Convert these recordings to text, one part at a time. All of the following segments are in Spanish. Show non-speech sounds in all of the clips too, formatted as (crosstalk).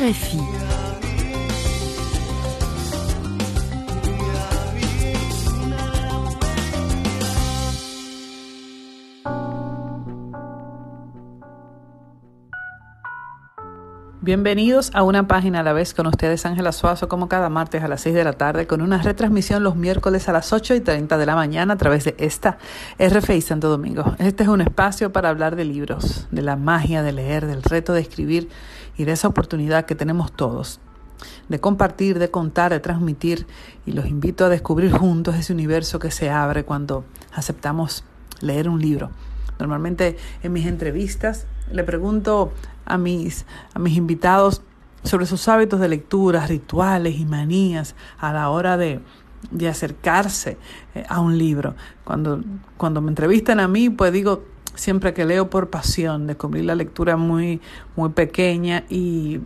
RFI. Bienvenidos a una página a la vez con ustedes Ángela Suazo como cada martes a las 6 de la tarde con una retransmisión los miércoles a las 8 y 30 de la mañana a través de esta RFI Santo Domingo. Este es un espacio para hablar de libros, de la magia de leer, del reto de escribir y de esa oportunidad que tenemos todos de compartir, de contar, de transmitir y los invito a descubrir juntos ese universo que se abre cuando aceptamos leer un libro. Normalmente en mis entrevistas le pregunto a mis, a mis invitados sobre sus hábitos de lectura, rituales y manías a la hora de, de acercarse eh, a un libro. Cuando, cuando me entrevistan a mí, pues digo siempre que leo por pasión, descubrí la lectura muy, muy pequeña y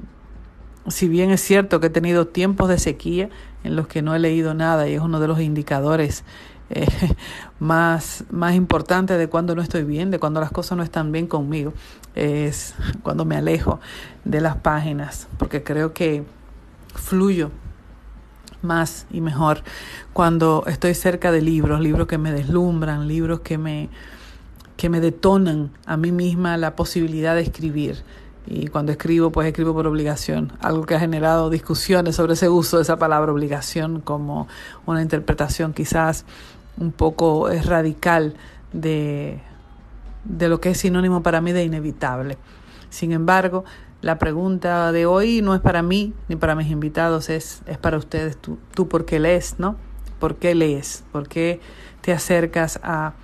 si bien es cierto que he tenido tiempos de sequía en los que no he leído nada y es uno de los indicadores eh, (laughs) más, más importante de cuando no estoy bien, de cuando las cosas no están bien conmigo, es cuando me alejo de las páginas, porque creo que fluyo más y mejor cuando estoy cerca de libros, libros que me deslumbran, libros que me, que me detonan a mí misma la posibilidad de escribir. Y cuando escribo, pues escribo por obligación, algo que ha generado discusiones sobre ese uso de esa palabra obligación como una interpretación quizás un poco radical de, de lo que es sinónimo para mí de inevitable. Sin embargo, la pregunta de hoy no es para mí ni para mis invitados, es, es para ustedes. Tú, tú por qué lees, ¿no? ¿Por qué lees? ¿Por qué te acercas a,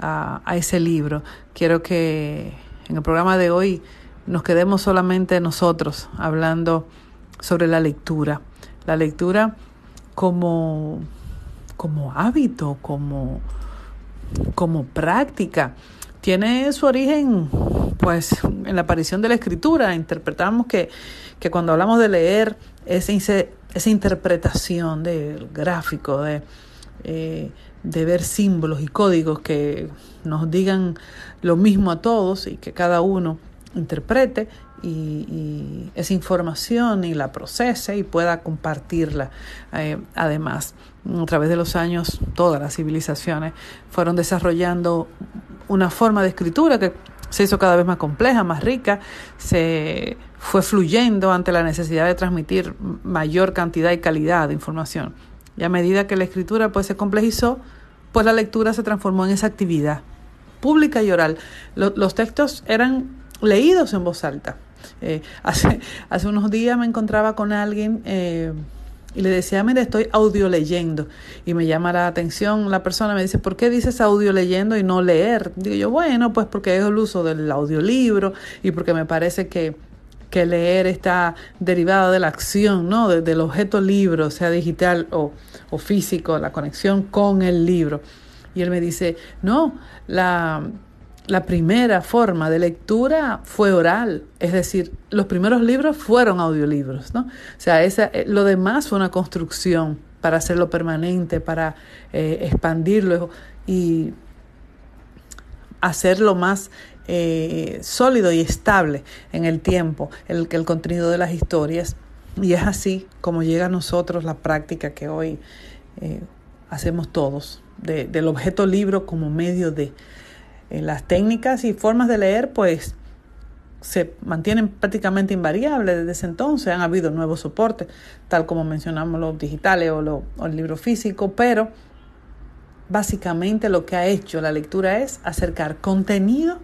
a, ese libro? Quiero que en el programa de hoy nos quedemos solamente nosotros hablando sobre la lectura. La lectura como, como hábito, como, como práctica. Tiene su origen pues en la aparición de la escritura. Interpretamos que, que cuando hablamos de leer, esa, esa interpretación del gráfico, de, eh, de ver símbolos y códigos que nos digan lo mismo a todos y que cada uno interprete y, esa información y la procese y pueda compartirla. Eh, además, a través de los años, todas las civilizaciones fueron desarrollando una forma de escritura que se hizo cada vez más compleja, más rica, se fue fluyendo ante la necesidad de transmitir mayor cantidad y calidad de información. Y a medida que la escritura pues se complejizó, pues la lectura se transformó en esa actividad pública y oral. Lo, los textos eran leídos en voz alta. Eh, hace, (laughs) hace unos días me encontraba con alguien eh, y le decía, mire, estoy audio leyendo. Y me llama la atención la persona, me dice, ¿por qué dices audio leyendo y no leer? Digo yo, bueno, pues porque es el uso del audiolibro y porque me parece que, que leer está derivado de la acción, ¿no? De, del objeto libro, sea digital o, físico, la conexión con el libro. Y él me dice, no, la la primera forma de lectura fue oral, es decir, los primeros libros fueron audiolibros, ¿no? O sea, esa, eh, lo demás fue una construcción para hacerlo permanente, para eh, expandirlo y hacerlo más eh, sólido y estable en el tiempo, el, el contenido de las historias. Y es así como llega a nosotros la práctica que hoy eh, hacemos todos, de, del objeto libro como medio de eh, las técnicas y formas de leer pues se mantienen prácticamente invariables desde ese entonces. Han habido nuevos soportes, tal como mencionamos los digitales o, o el libro físico, pero básicamente lo que ha hecho la lectura es acercar contenido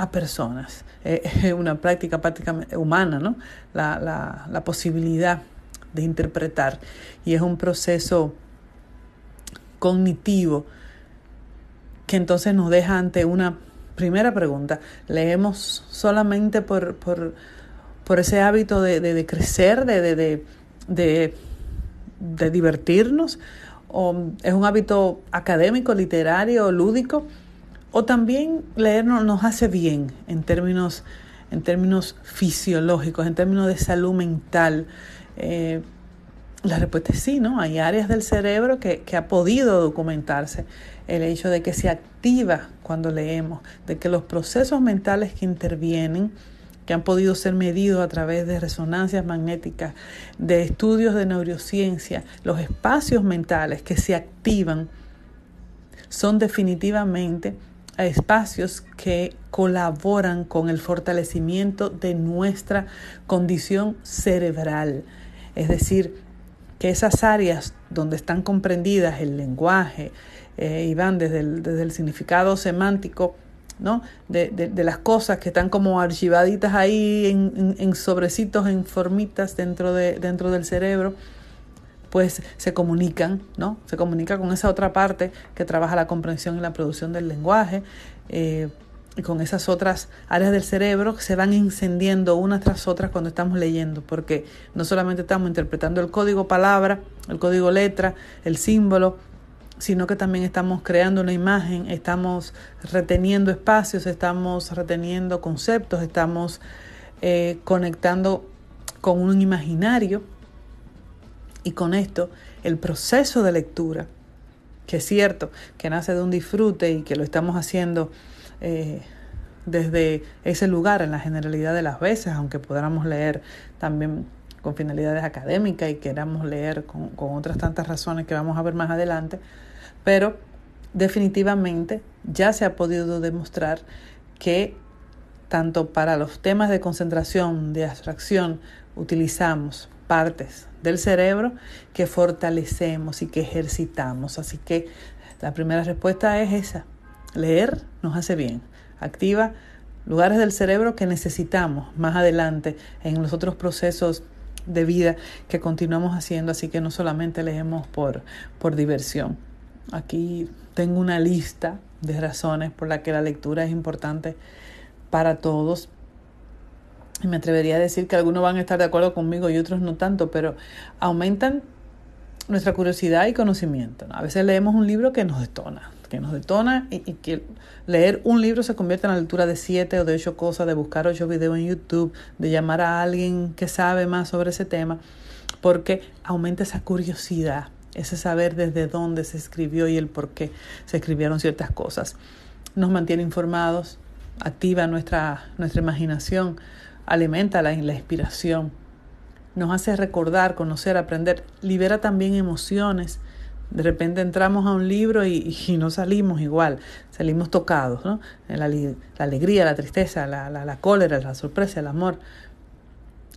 a personas. (laughs) Es eh, una práctica prácticamente humana, ¿no? La, la, la posibilidad de interpretar. Y es un proceso cognitivo que entonces nos deja ante una primera pregunta. ¿Leemos solamente por, por, por ese hábito de, de, de crecer, de, de divertirnos? ¿O es un hábito académico, literario, lúdico? ¿O también leer nos hace bien en términos, en términos fisiológicos, en términos de salud mental? Eh, la respuesta es sí, ¿no? Hay áreas del cerebro que, que ha podido documentarse el hecho de que se activa cuando leemos, de que los procesos mentales que intervienen, que han podido ser medidos a través de resonancias magnéticas, de estudios de neurociencia, los espacios mentales que se activan son definitivamente espacios que colaboran con el fortalecimiento de nuestra condición cerebral. Es decir, que esas áreas donde están comprendidas el lenguaje eh, y van desde el, desde el significado semántico, ¿no? De, de, las cosas que están como archivaditas ahí en, en, sobrecitos, en formitas dentro, de, dentro del cerebro, pues se comunican, ¿no? Se comunica con esa otra parte que trabaja la comprensión y la producción del lenguaje. Eh, y con esas otras áreas del cerebro que se van encendiendo unas tras otras cuando estamos leyendo, porque no solamente estamos interpretando el código palabra, el código letra, el símbolo, sino que también estamos creando una imagen, estamos reteniendo espacios, estamos reteniendo conceptos, estamos eh, conectando con un imaginario y con esto el proceso de lectura, que es cierto, que nace de un disfrute y que lo estamos haciendo eh, desde ese lugar en la generalidad de las veces, aunque podamos leer también con finalidades académicas y queramos leer con, con otras tantas razones que vamos a ver más adelante, pero definitivamente ya se ha podido demostrar que tanto para los temas de concentración, de abstracción, utilizamos partes del cerebro que fortalecemos y que ejercitamos. Así que la primera respuesta es esa, Leer nos hace bien, activa lugares del cerebro que necesitamos más adelante en los otros procesos de vida que continuamos haciendo, así que no solamente leemos por, por diversión. Aquí tengo una lista de razones por las que la lectura es importante para todos. Y me atrevería a decir que algunos van a estar de acuerdo conmigo y otros no tanto, pero aumentan nuestra curiosidad y conocimiento. A veces leemos un libro que nos detona, que nos detona y, que leer un libro se convierte en la lectura de siete o de ocho cosas, de buscar ocho videos en YouTube, de llamar a alguien que sabe más sobre ese tema, porque aumenta esa curiosidad, ese saber desde dónde se escribió y el por qué se escribieron ciertas cosas. Nos mantiene informados, activa nuestra, nuestra imaginación, alimenta la, inspiración, nos hace recordar, conocer, aprender, libera también emociones de repente entramos a un libro y, y no salimos igual, salimos tocados, ¿no? La, la alegría, la tristeza, la, la, la, cólera, la sorpresa, el amor.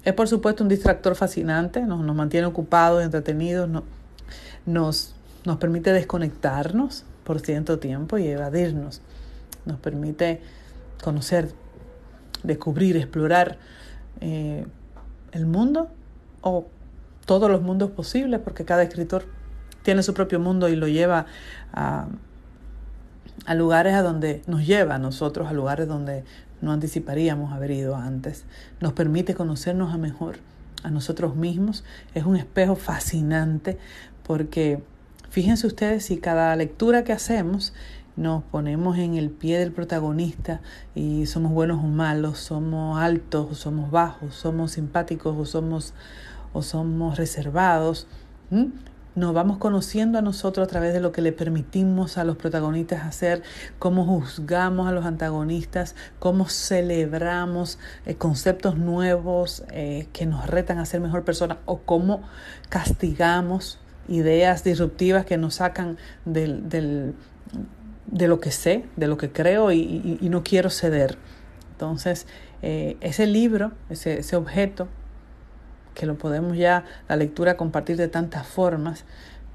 Es por supuesto un distractor fascinante, nos, nos mantiene ocupados, entretenidos, no, nos, nos permite desconectarnos por cierto tiempo y evadirnos. Nos permite conocer, descubrir, explorar eh, el mundo o todos los mundos posibles, porque cada escritor tiene su propio mundo y lo lleva a, a lugares a donde nos lleva a nosotros, a lugares donde no anticiparíamos haber ido antes. Nos permite conocernos a mejor, a nosotros mismos. Es un espejo fascinante porque fíjense ustedes si cada lectura que hacemos nos ponemos en el pie del protagonista y somos buenos o malos, somos altos o somos bajos, somos simpáticos o somos, o somos reservados nos vamos conociendo a nosotros a través de lo que le permitimos a los protagonistas hacer, cómo juzgamos a los antagonistas, cómo celebramos eh, conceptos nuevos eh, que nos retan a ser mejor personas o cómo castigamos ideas disruptivas que nos sacan del, del, de lo que sé, de lo que creo y, y, no quiero ceder. Entonces, eh, ese libro, ese, objeto, que lo podemos ya la lectura compartir de tantas formas,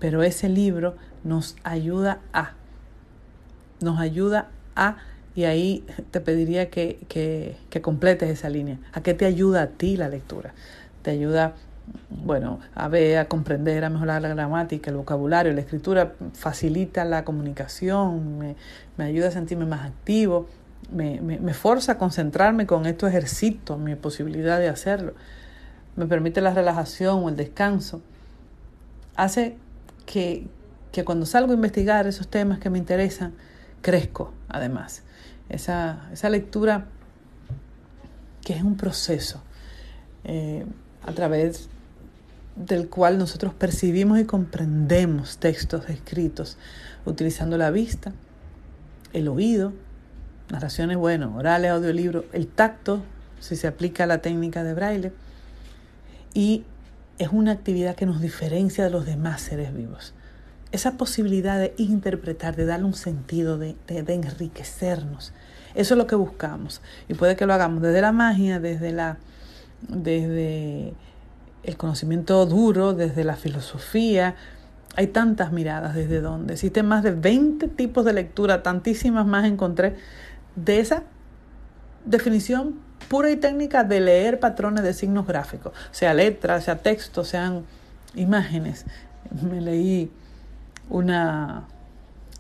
pero ese libro nos ayuda a, nos ayuda a, y ahí te pediría que, que, que completes esa línea. ¿A qué te ayuda a ti la lectura? Te ayuda bueno, a ver, a comprender, a mejorar la gramática, el vocabulario, la escritura, facilita la comunicación, me, me ayuda a sentirme más activo, me, me, me forza a concentrarme con estos ejercicios, mi posibilidad de hacerlo me permite la relajación o el descanso, hace que, que cuando salgo a investigar esos temas que me interesan, crezco además. Esa, esa lectura que es un proceso eh, a través del cual nosotros percibimos y comprendemos textos escritos utilizando la vista, el oído, narraciones, bueno, orales, audiolibros, el tacto, si se aplica la técnica de braille. Y es una actividad que nos diferencia de los demás seres vivos. Esa posibilidad de interpretar, de darle un sentido, de, de, enriquecernos. Eso es lo que buscamos. Y puede que lo hagamos desde la magia, desde la, desde el conocimiento duro, desde la filosofía. Hay tantas miradas desde donde. Existen más de 20 tipos de lectura, tantísimas más encontré de esa definición pura y técnica de leer patrones de signos gráficos, sea letras, sea texto, sean imágenes. Me leí una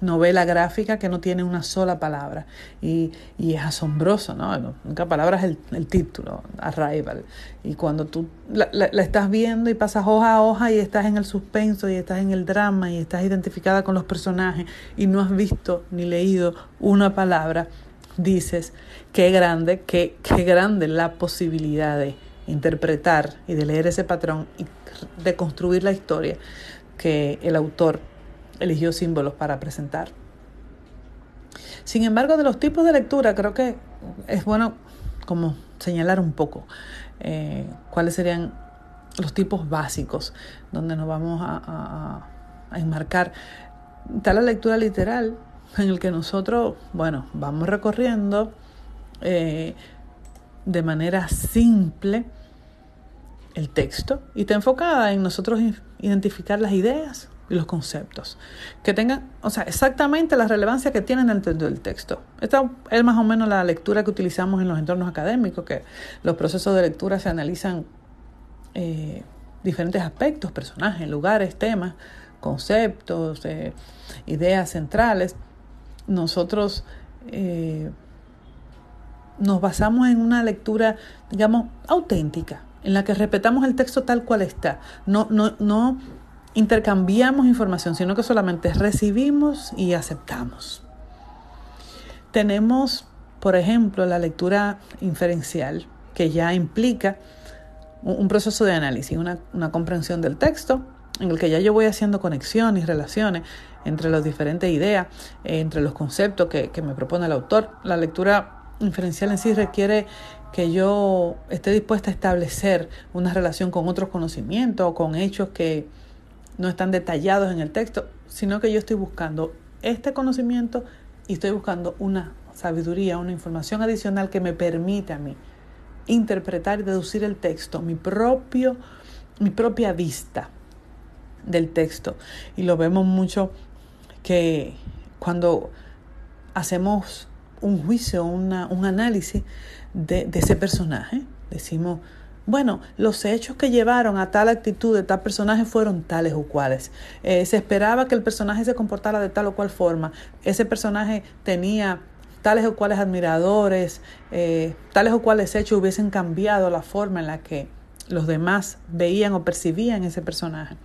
novela gráfica que no tiene una sola palabra y, y es asombroso, ¿no? La única palabra es el, el título, Arrival. Y cuando tú la, la, la, estás viendo y pasas hoja a hoja y estás en el suspenso y estás en el drama y estás identificada con los personajes y no has visto ni leído una palabra, dices, qué grande, qué, qué grande la posibilidad de interpretar y de leer ese patrón y de construir la historia que el autor eligió símbolos para presentar. Sin embargo, de los tipos de lectura, creo que es bueno como señalar un poco eh, cuáles serían los tipos básicos donde nos vamos a, enmarcar. Está la lectura literal, en el que nosotros, bueno, vamos recorriendo eh, de manera simple el texto y está enfocada en nosotros identificar las ideas y los conceptos que tengan, o sea, exactamente la relevancia que tienen dentro del texto. Esta es más o menos la lectura que utilizamos en los entornos académicos, que los procesos de lectura se analizan eh, diferentes aspectos, personajes, lugares, temas, conceptos, eh, ideas centrales. Nosotros eh, nos basamos en una lectura, digamos, auténtica, en la que respetamos el texto tal cual está. No, no, no intercambiamos información, sino que solamente recibimos y aceptamos. Tenemos, por ejemplo, la lectura inferencial, que ya implica un proceso de análisis, una, comprensión del texto, en el que ya yo voy haciendo conexiones y relaciones entre las diferentes ideas, entre los conceptos que, que me propone el autor. La lectura inferencial en sí requiere que yo esté dispuesta a establecer una relación con otros conocimientos o con hechos que no están detallados en el texto, sino que yo estoy buscando este conocimiento y estoy buscando una sabiduría, una información adicional que me permita a mí interpretar y deducir el texto, mi propio mi propia vista del texto. Y lo vemos mucho que cuando hacemos un juicio, una, un análisis de, de ese personaje. Decimos, bueno, los hechos que llevaron a tal actitud de tal personaje fueron tales o cuales. Eh, se esperaba que el personaje se comportara de tal o cual forma. Ese personaje tenía tales o cuales admiradores, eh, tales o cuales hechos hubiesen cambiado la forma en la que los demás veían o percibían ese personaje.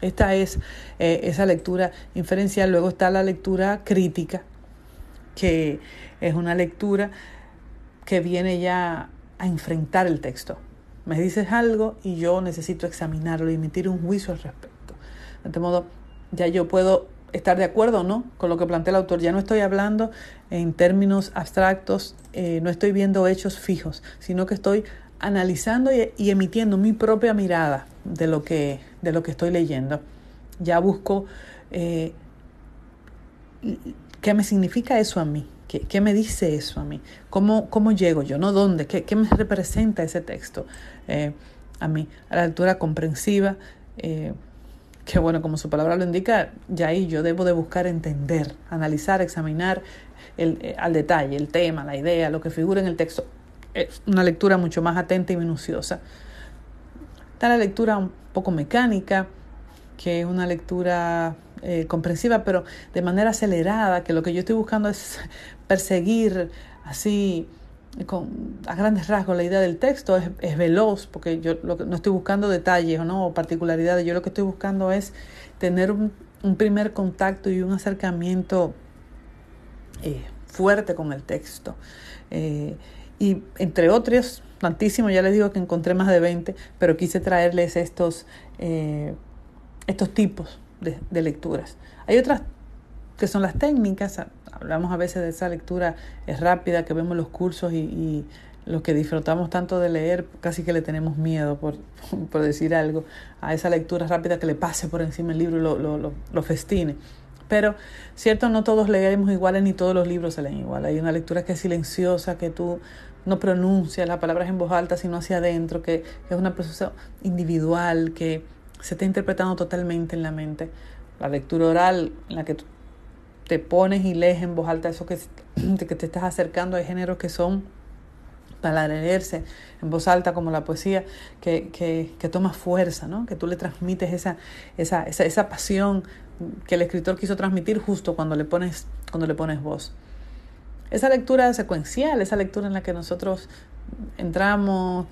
Esta es eh, esa lectura inferencial. Luego está la lectura crítica, que es una lectura que viene ya a enfrentar el texto. Me dices algo y yo necesito examinarlo y emitir un juicio al respecto. De este modo, ya yo puedo estar de acuerdo o no con lo que plantea el autor. Ya no estoy hablando en términos abstractos, eh, no estoy viendo hechos fijos, sino que estoy analizando y, emitiendo mi propia mirada de lo que, de lo que estoy leyendo. Ya busco eh, qué me significa eso a mí, ¿Qué, ¿Qué, me dice eso a mí? ¿Cómo, cómo llego yo? ¿No dónde? ¿Qué, qué me representa ese texto eh, a mí? A la altura comprensiva, eh, que bueno, como su palabra lo indica, ya ahí yo debo de buscar entender, analizar, examinar el, eh, al detalle el tema, la idea, lo que figura en el texto. Es una lectura mucho más atenta y minuciosa. Está la lectura un poco mecánica, que es una lectura comprensiva, pero de manera acelerada, que lo que yo estoy buscando es perseguir así con, a grandes rasgos la idea del texto, es, es veloz, porque yo lo que, no estoy buscando detalles ¿no? o particularidades, yo lo que estoy buscando es tener un, un primer contacto y un acercamiento eh, fuerte con el texto. Eh, y entre otros, tantísimo, ya les digo que encontré más de 20, pero quise traerles estos, eh, estos tipos de, de lecturas. Hay otras que son las técnicas, hablamos a veces de esa lectura es rápida que vemos los cursos y, y los que disfrutamos tanto de leer, casi que le tenemos miedo, por, (laughs) por decir algo, a esa lectura rápida que le pase por encima el libro y lo, lo, lo, festine. Pero, cierto, no todos leemos iguales ni todos los libros se leen igual. Hay una lectura que es silenciosa, que tú no pronuncias las palabras en voz alta, sino hacia adentro, que, es una proceso individual, que se está interpretando totalmente en la mente. La lectura oral, en la que tú te pones y lees en voz alta eso que, que te estás acercando, hay géneros que son para leerse en voz alta como la poesía, que, que, que toma fuerza, ¿no? que tú le transmites esa, esa, esa, esa, pasión que el escritor quiso transmitir justo cuando le pones, cuando le pones voz. Esa lectura secuencial, esa lectura en la que nosotros entramos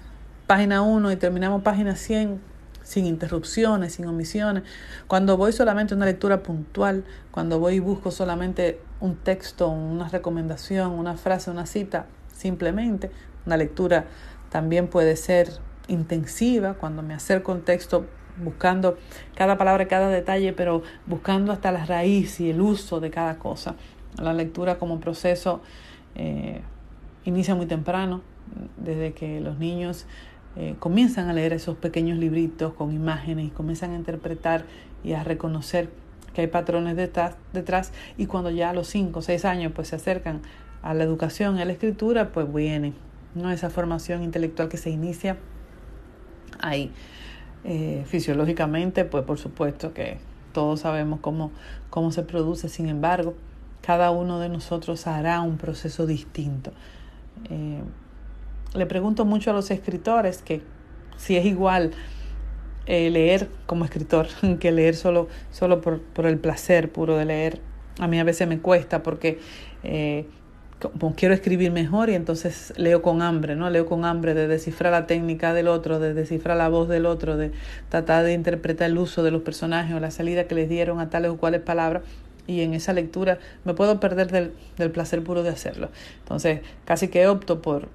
página 1 y terminamos página 100 sin interrupciones, sin omisiones. Cuando voy solamente a una lectura puntual, cuando voy y busco solamente un texto, una recomendación, una frase, una cita, simplemente una lectura también puede ser intensiva cuando me acerco al texto buscando cada palabra, cada detalle, pero buscando hasta la raíz y el uso de cada cosa. La lectura como proceso eh, inicia muy temprano, desde que los niños eh, comienzan a leer esos pequeños libritos con imágenes y comienzan a interpretar y a reconocer que hay patrones detrás, y cuando ya a los 5 o 6 años pues se acercan a la educación, a la escritura, pues viene ¿no? esa formación intelectual que se inicia ahí. Eh, fisiológicamente, pues por supuesto que todos sabemos cómo, cómo se produce, sin embargo, cada uno de nosotros hará un proceso distinto. Eh, le pregunto mucho a los escritores que si es igual eh, leer como escritor (laughs) que leer solo, solo por, por, el placer puro de leer. A mí a veces me cuesta porque eh, como quiero escribir mejor y entonces leo con hambre, ¿no? Leo con hambre de descifrar la técnica del otro, de descifrar la voz del otro, de tratar de interpretar el uso de los personajes o la salida que les dieron a tales o cuales palabras y en esa lectura me puedo perder del, del placer puro de hacerlo. Entonces casi que opto por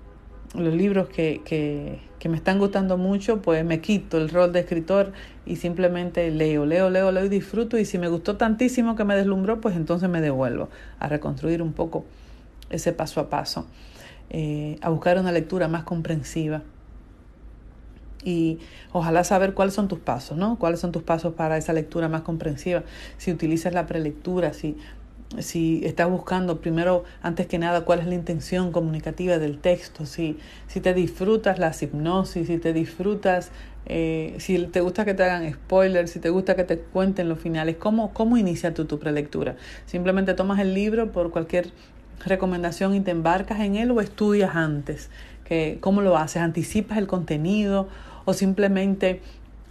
los libros que, que, que me están gustando mucho, pues me quito el rol de escritor y simplemente leo, leo, leo, leo y disfruto y si me gustó tantísimo que me deslumbró, pues entonces me devuelvo a reconstruir un poco ese paso a paso, eh, a buscar una lectura más comprensiva. Y ojalá saber cuáles son tus pasos, ¿no? Cuáles son tus pasos para esa lectura más comprensiva. Si utilizas la prelectura, si, si estás buscando primero, antes que nada, cuál es la intención comunicativa del texto, si, si te disfrutas la hipnosis, si te disfrutas, eh, si te gusta que te hagan spoilers, si te gusta que te cuenten los finales, ¿cómo, cómo inicia tú tu prelectura? Simplemente tomas el libro por cualquier recomendación y te embarcas en él o estudias antes? Que, ¿Cómo lo haces? ¿Anticipas el contenido o simplemente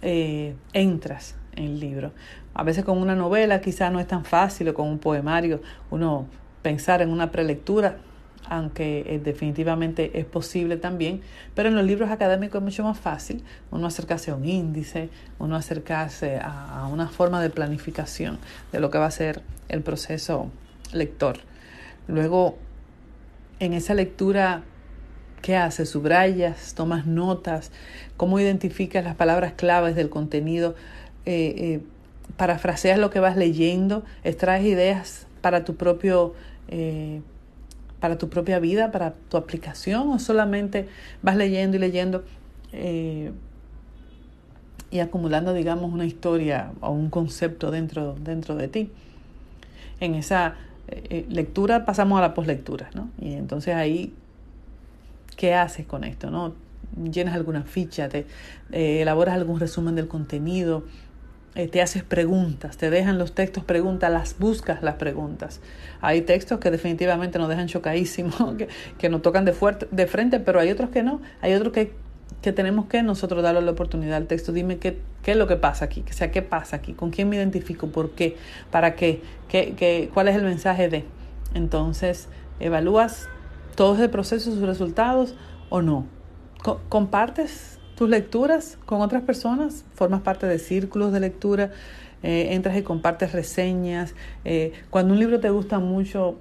eh, entras en el libro? A veces con una novela quizás no es tan fácil o con un poemario uno pensar en una prelectura, aunque eh, definitivamente es posible también, pero en los libros académicos es mucho más fácil. Uno acercarse a un índice, uno acercarse a, a una forma de planificación de lo que va a ser el proceso lector. Luego, en esa lectura, ¿qué haces? Subrayas, tomas notas, cómo identificas las palabras claves del contenido, eh, eh, parafraseas lo que vas leyendo, extraes ideas para tu propio... Eh, para tu propia vida, para tu aplicación, o solamente vas leyendo y leyendo eh, y acumulando, digamos, una historia o un concepto dentro, dentro de ti. En esa eh, lectura pasamos a la poslectura, ¿no? Y entonces ahí, ¿qué haces con esto, no? Llenas alguna ficha, te elaboras algún resumen del contenido, te haces preguntas, te dejan los textos preguntas, las buscas las preguntas. Hay textos que definitivamente nos dejan chocadísimos, (laughs) que, que nos tocan de, fuerte, de frente, pero hay otros que no. Hay otros que que tenemos que nosotros darle la oportunidad al texto. Dime qué, qué es lo que pasa aquí, o sea, qué pasa aquí, con quién me identifico, por qué, para qué, qué, qué cuál es el mensaje de. Entonces, evalúas todo ese proceso, sus resultados o no. compartes tus lecturas con otras personas, formas parte de círculos de lectura, eh, entras y compartes reseñas. Eh, cuando un libro te gusta mucho,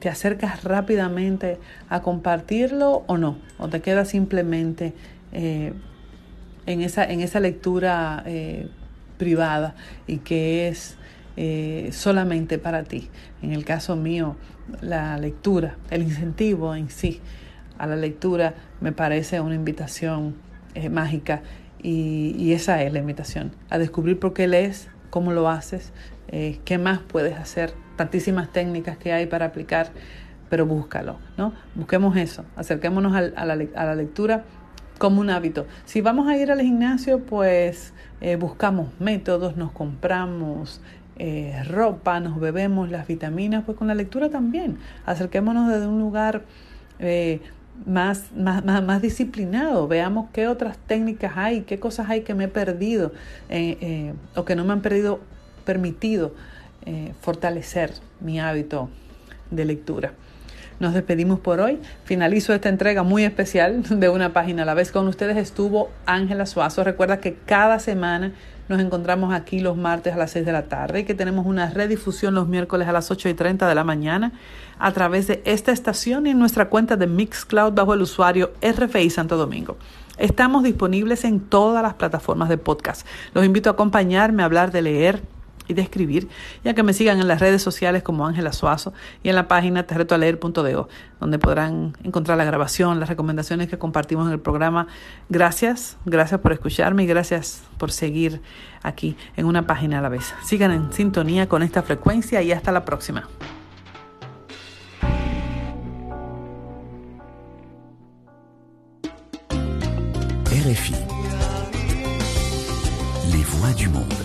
te acercas rápidamente a compartirlo o no, o te quedas simplemente eh, en, esa, en esa lectura privada y que es solamente para ti. En el caso mío, la lectura, el incentivo en sí a la lectura me parece una invitación mágica y, esa es la invitación, a descubrir por qué lees, cómo lo haces, eh, qué más puedes hacer, tantísimas técnicas que hay para aplicar, pero búscalo, ¿no? Busquemos eso, acerquémonos a, a, la, a la, lectura como un hábito. Si vamos a ir al gimnasio, pues eh, buscamos métodos, nos compramos eh, ropa, nos bebemos las vitaminas, pues con la lectura también. Acerquémonos desde un lugar eh, más, más, más, más, disciplinado, veamos qué otras técnicas hay, qué cosas hay que me he perdido eh, eh, o que no me han perdido, permitido eh, fortalecer mi hábito de lectura. Nos despedimos por hoy. Finalizo esta entrega muy especial de una página a la vez. Con ustedes estuvo Ángela Suazo. Recuerda que cada semana nos encontramos aquí los martes a las 6 de la tarde y que tenemos una redifusión los miércoles a las 8 y 30 de la mañana a través de esta estación y en nuestra cuenta de Mixcloud bajo el usuario RFI Santo Domingo. Estamos disponibles en todas las plataformas de podcast. Los invito a acompañarme a hablar de leer y de escribir, ya que me sigan en las redes sociales como Ángela Suazo y en la página terretoaleer.do, donde podrán encontrar la grabación, las recomendaciones que compartimos en el programa. Gracias, gracias por escucharme y gracias por seguir aquí en una página a la vez. Sigan en sintonía con esta frecuencia y hasta la próxima. RFI. Les voix du monde.